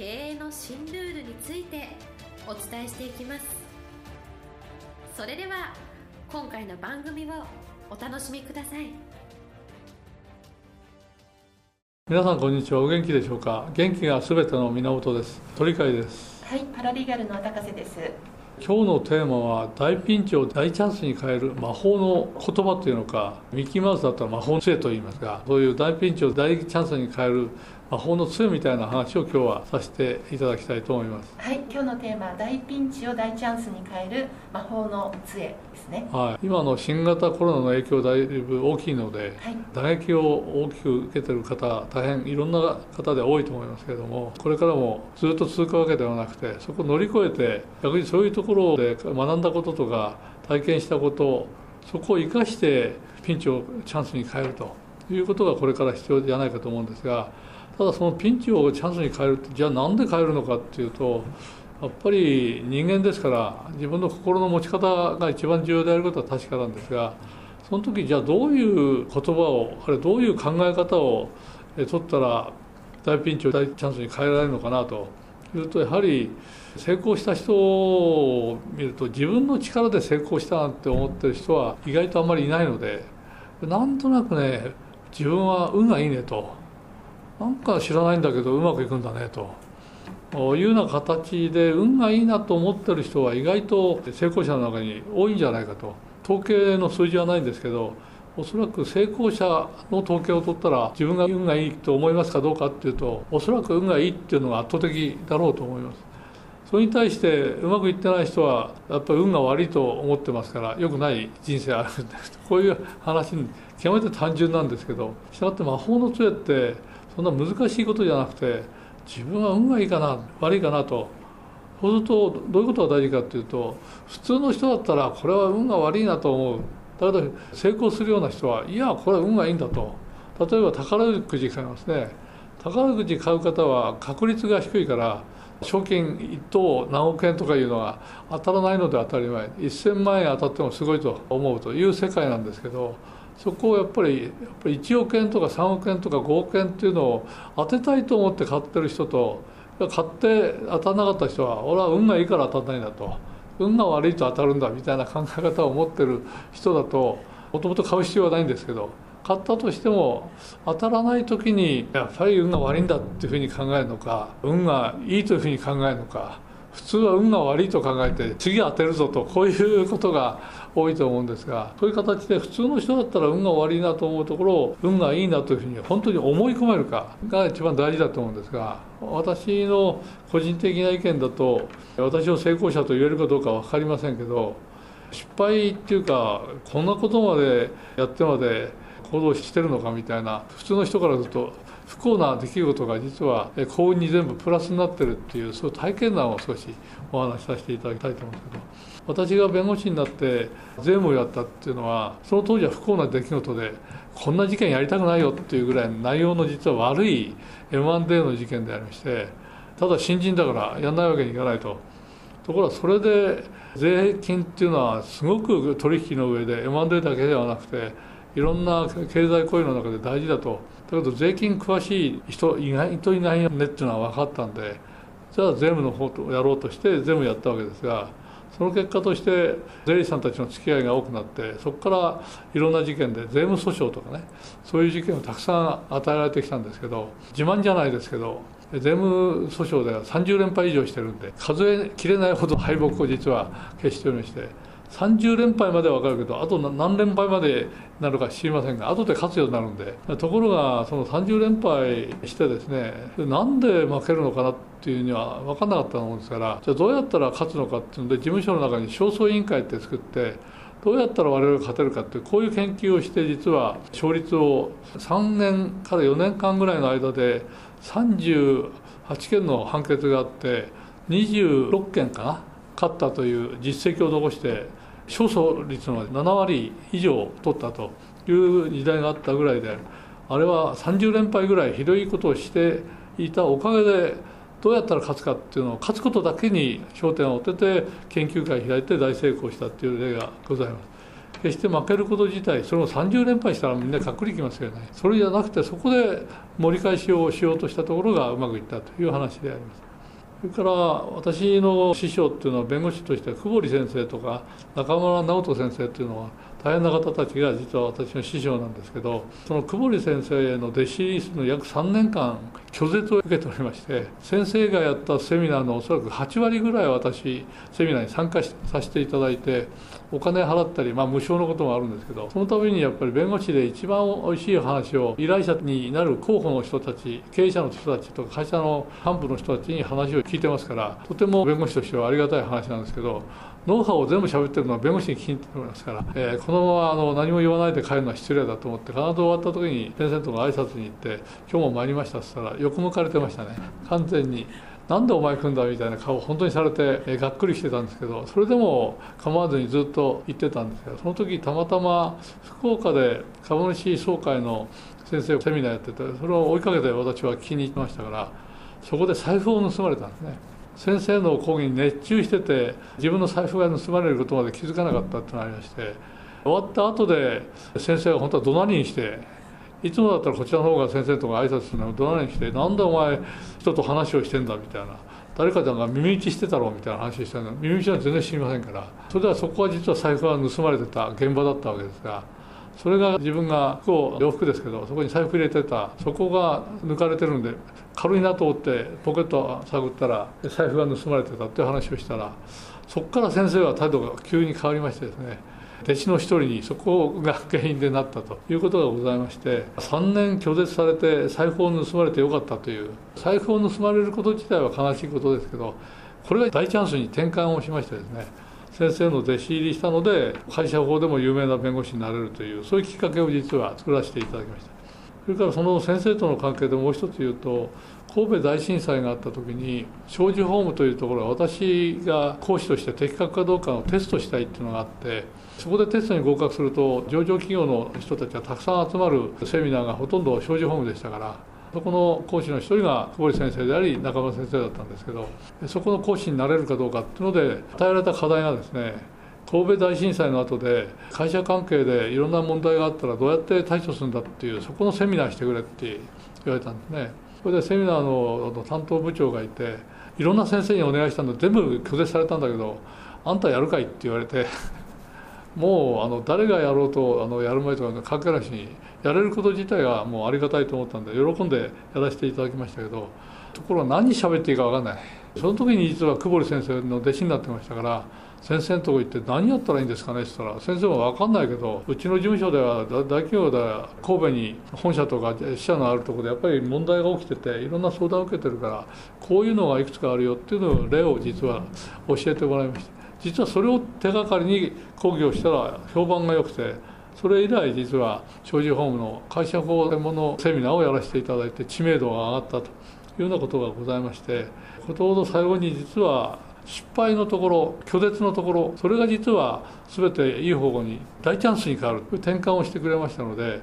経営の新ルールについてお伝えしていきます。それでは今回の番組をお楽しみください。皆さんこんにちは。お元気でしょうか？元気がすべての源です。鳥海です。はいパラリーガルの高瀬です。今日のテーマは大ピンチを大チャンスに変える魔法の言葉というのかミッキーマウスだったら魔法の杖と言いますがそういう大ピンチを大チャンスに変える魔法の杖みたいな話を今日はさせていただきたいと思います。はい今日のテーマ大ピンチを大チャンスに変える魔法の杖ですね。はい。今の新型コロナの影響だいぶ大きいので、はい。打撃を大きく受けてる方大変いろんな方で多いと思いますけれどもこれからもずっと続くわけではなくてそこを乗り越えて逆にそういうところで学んだこととか体験したことそこを生かしてピンチをチャンスに変えるということがこれから必要じゃないかと思うんですがただそのピンチをチャンスに変えるってじゃあなんで変えるのかっていうとやっぱり人間ですから自分の心の持ち方が一番重要であることは確かなんですがその時じゃあどういう言葉をあるいはどういう考え方をえ取ったら大ピンチを大チャンスに変えられるのかなというとやはり成功した人を見ると自分の力で成功したなんて思ってる人は意外とあんまりいないのでなんとなくね自分は運がいいねと。なんか知らないんだけどうまくいくんだねと。いうような形で運がいいなと思ってる人は意外と成功者の中に多いんじゃないかと。統計の数字はないんですけどおそらく成功者の統計を取ったら自分が運がいいと思いますかどうかっていうとおそらく運がいいっていうのが圧倒的だろうと思います。それに対してうまくいってない人はやっぱり運が悪いと思ってますから良くない人生あるんですこういう話に極めて単純なんですけどしたがって魔法の杖ってそんな難しいことじゃなくて自分は運がいいかな悪いかなと。そうするとどういうことが大事かっていうと普通の人だったらこれは運が悪いなと思う。だけど成功するような人はいやこれは運がいいんだと。例えば宝くじ買いますね。宝くじ買う方は確率が低いから賞金1等何億円とかいうのは当たらないので当たり前。1000万円当たってもすごいと思うという世界なんですけどそこをやっぱりやっぱり1億円とか3億円とか5億円っていうのを当てたいと思って買ってる人と買って当たらなかった人は俺は運がいいから当たらないんだと。運が悪いと当たるんだみたいな考え方を持ってる人だともともと買う必要はないんですけど買ったとしても当たらない時にやっぱり運が悪いんだっていうふうに考えるのか運がいいというふうに考えるのか普通は運が悪いと考えて次当てるぞとこういうことが多いと思うんですがそういう形で普通の人だったら運が悪いなと思うところを運がいいなというふうに本当に思い込めるかが一番大事だと思うんですが私の個人的な意見だと私を成功者と言えるかどうか分かりませんけど失敗っていうかこんなことまでやってまで行動してるのかみたいな普通の人からすると不幸な出来事が実は幸運に全部プラスになってるっていうそういう体験談を少しお話しさせていただきたいと思うんですけど私が弁護士になって税務をやったっていうのはその当時は不幸な出来事でこんな事件やりたくないよっていうぐらい内容の実は悪い M&A の事件でありましてただ新人だからやんないわけにいかないと。ところがそれで税金っていうのはすごく取引の上で M&A だけではなくていろんな経済行為の中で大事だと。だけど税金詳しい人意外といないよねっていうのは分かったんでじゃあ税務の方とやろうとして税務やったわけですがその結果として税理士さんたちの付き合いが多くなってそこからいろんな事件で税務訴訟とかねそういう事件をたくさん与えられてきたんですけど自慢じゃないですけど税務訴訟では30連敗以上してるんで数えきれないほど敗北を実は決しておりまして30連敗までは分かるけどあと何連敗までなるか知りませんが後で勝つようになるんで。ところがその30連敗してですねなんで負けるのかなっていうには分かんなかったもんですからじゃあどうやったら勝つのかっていうので事務所の中に勝訴委員会って作ってどうやったら我々が勝てるかってこういう研究をして実は勝率を3年から4年間ぐらいの間で38件の判決があって26件かな勝ったという実績を残して勝訴率の7割以上取ったという時代があったぐらいであれは30連敗ぐらいひどいことをしていたおかげでどうやったら勝つかっていうのを勝つことだけに焦点を当てて研究会を開いて大成功したっていう例がございます。決して負けること自体それも30連敗したらみんなかっくりきますよね。それじゃなくてそこで盛り返しをしようとしたところがうまくいったという話であります。それから私の師匠っていうのは弁護士として久保利先生とか中村直人先生っていうのは大変な方たちが実は私の師匠なんですけどその久保利先生への弟子入りするの約3年間拒絶を受けておりまして先生がやったセミナーのおそらく8割ぐらい私セミナーに参加させていただいてお金払ったり、まあ、無償のこともあるんですけどそのためにやっぱり弁護士で一番おいしい話を依頼者になる候補の人たち経営者の人たちとか会社の幹部の人たちに話を聞いてますからとても弁護士としてはありがたい話なんですけどノウハウを全部喋ってるのは弁護士に聞きに行ってますから、えー、このままあの何も言わないで帰るのは失礼だと思って必ず終わった時に先生とか挨拶に行って「今日も参りました」っつったら横向かれてましたね完全に。なんでお前来んだみたいな顔を本当にされて、えがっくりしてたんですけどそれでも構わずにずっと言ってたんですけどその時たまたま福岡で株主総会の先生セミナーやっててそれを追いかけて私は聞きに行きましたからそこで財布を盗まれたんですね先生の講義に熱中してて自分の財布が盗まれることまで気づかなかったってのありまして終わった後で先生が本当は怒鳴りにしていつもだったらこちらの方が先生とか挨拶するのを怒鳴りにして「なんでお前人と話をしてんだ」みたいな誰かちゃんが耳打ちしてたろうみたいな話をしたの耳打ちは全然知りませんからそれではそこは実は財布が盗まれてた現場だったわけですがそれが自分が服を洋服ですけどそこに財布入れてたそこが抜かれてるんで軽いなと思ってポケット探ったら財布が盗まれてたっていう話をしたらそこから先生は態度が急に変わりましてですね弟子の一人にそこが原因でなったということがございまして3年拒絶されて財布を盗まれてよかったという財布を盗まれること自体は悲しいことですけどこれが大チャンスに転換をしましてですね先生の弟子入りしたので会社法でも有名な弁護士になれるというそういうきっかけを実は作らせていただきました。それからその先生との関係でもう一つ言うと神戸大震災があった時に障子ホームというところは私が講師として的確かどうかをテストしたいっていうのがあってそこでテストに合格すると上場企業の人たちがたくさん集まるセミナーがほとんど障子ホームでしたからそこの講師の一人が久保先生であり中村先生だったんですけどそこの講師になれるかどうかっていうので与えられた課題がですね神戸大震災の後で会社関係でいろんな問題があったらどうやって対処するんだっていうそこのセミナーしてくれって言われたんですね。それでセミナーの担当部長がいていろんな先生にお願いしたんで全部拒絶されたんだけどあんたやるかいって言われてもうあの誰がやろうとあのやる前とか関係なしにやれること自体がもうありがたいと思ったんで喜んでやらせていただきましたけどところが何喋っていいか分かんない。その時に実は久保先生の弟子になってましたから先生のとこ行って何やったらいいんですかねって言ったら先生も分かんないけどうちの事務所では大企業では神戸に本社とか支社のあるところでやっぱり問題が起きてていろんな相談を受けてるからこういうのがいくつかあるよっていうのを例を実は教えてもらいました。実はそれを手がかりに講義をしたら評判が良くてそれ以来実は障子ホームの会社法専門のセミナーをやらせていただいて知名度が上がったというようなことがございましてことほど最後に実は失敗のところ拒絶のところそれが実は全ていい方向に大チャンスに変わるという転換をしてくれましたので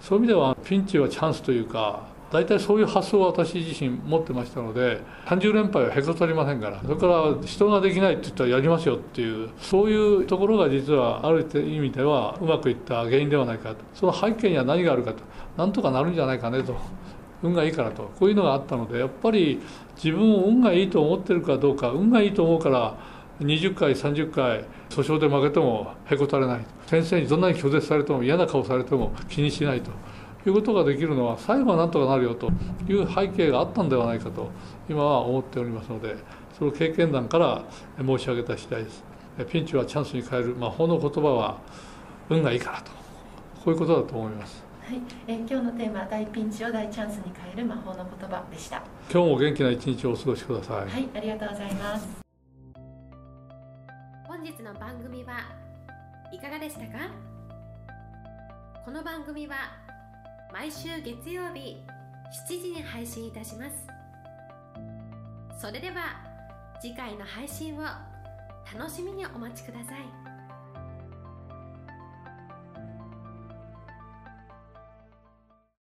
そういう意味ではピンチはチャンスというか大体そういう発想を私自身持ってましたので30連敗はへこたりませんからそれから人ができないって言ったらやりますよっていうそういうところが実はある意味ではうまくいった原因ではないかと。その背景には何があるかと。なんとかなるんじゃないかねと。運がいいからと。こういうのがあったのでやっぱり自分を運がいいと思ってるかどうか運がいいと思うから20回30回訴訟で負けてもへこたれない先生にどんなに拒絶されても嫌な顔されても気にしないと。いうことができるのは最後はなんとかなるよという背景があったんではないかと今は思っておりますのでその経験談から申し上げた次第です。ピンチはチャンスに変える。魔法の言葉は運がいいからと。こういうことだと思います。はい、えー、今日のテーマ大ピンチを大チャンスに変える。魔法の言葉でした。今日も元気な一日をお過ごしください。はい。ありがとうございます。本日の番組はいかがでしたか？この番組は毎週月曜日7時に配信いたします。それでは次回の配信を楽しみにお待ちください。